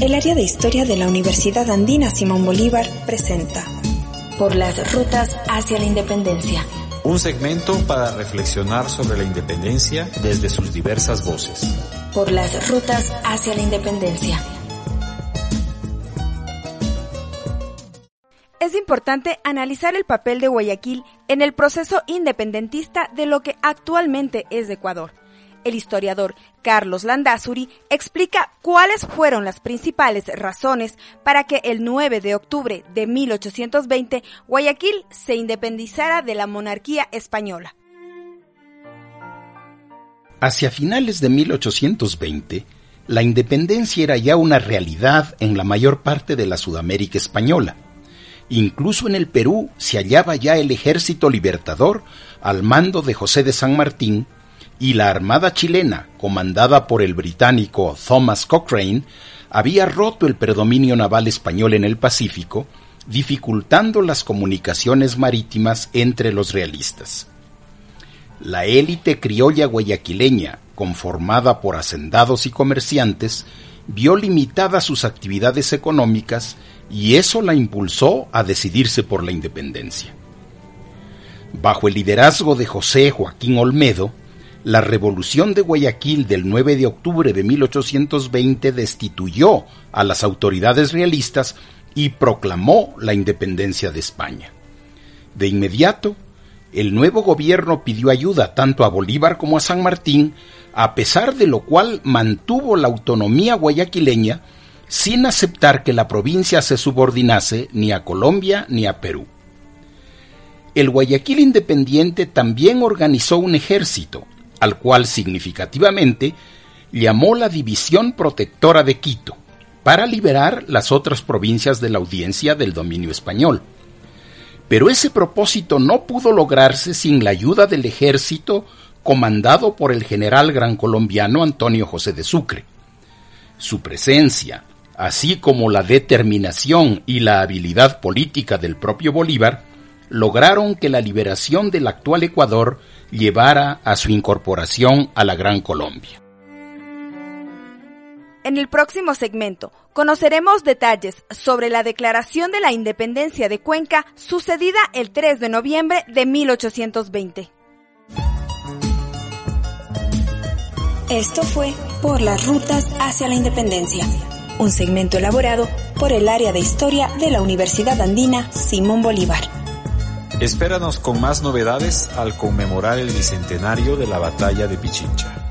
el área de historia de la Universidad Andina Simón Bolívar presenta Por las rutas hacia la independencia. Un segmento para reflexionar sobre la independencia desde sus diversas voces. Por las rutas hacia la independencia. Es importante analizar el papel de Guayaquil en el proceso independentista de lo que actualmente es Ecuador el historiador Carlos Landazuri explica cuáles fueron las principales razones para que el 9 de octubre de 1820 Guayaquil se independizara de la monarquía española. Hacia finales de 1820, la independencia era ya una realidad en la mayor parte de la Sudamérica española. Incluso en el Perú se hallaba ya el ejército libertador al mando de José de San Martín y la Armada chilena, comandada por el británico Thomas Cochrane, había roto el predominio naval español en el Pacífico, dificultando las comunicaciones marítimas entre los realistas. La élite criolla guayaquileña, conformada por hacendados y comerciantes, vio limitadas sus actividades económicas y eso la impulsó a decidirse por la independencia. Bajo el liderazgo de José Joaquín Olmedo, la revolución de Guayaquil del 9 de octubre de 1820 destituyó a las autoridades realistas y proclamó la independencia de España. De inmediato, el nuevo gobierno pidió ayuda tanto a Bolívar como a San Martín, a pesar de lo cual mantuvo la autonomía guayaquileña sin aceptar que la provincia se subordinase ni a Colombia ni a Perú. El Guayaquil independiente también organizó un ejército, al cual significativamente llamó la División Protectora de Quito, para liberar las otras provincias de la audiencia del dominio español. Pero ese propósito no pudo lograrse sin la ayuda del ejército comandado por el general gran colombiano Antonio José de Sucre. Su presencia, así como la determinación y la habilidad política del propio Bolívar, lograron que la liberación del actual Ecuador llevara a su incorporación a la Gran Colombia. En el próximo segmento conoceremos detalles sobre la declaración de la independencia de Cuenca sucedida el 3 de noviembre de 1820. Esto fue Por las Rutas hacia la Independencia, un segmento elaborado por el área de historia de la Universidad Andina Simón Bolívar. Espéranos con más novedades al conmemorar el bicentenario de la batalla de Pichincha.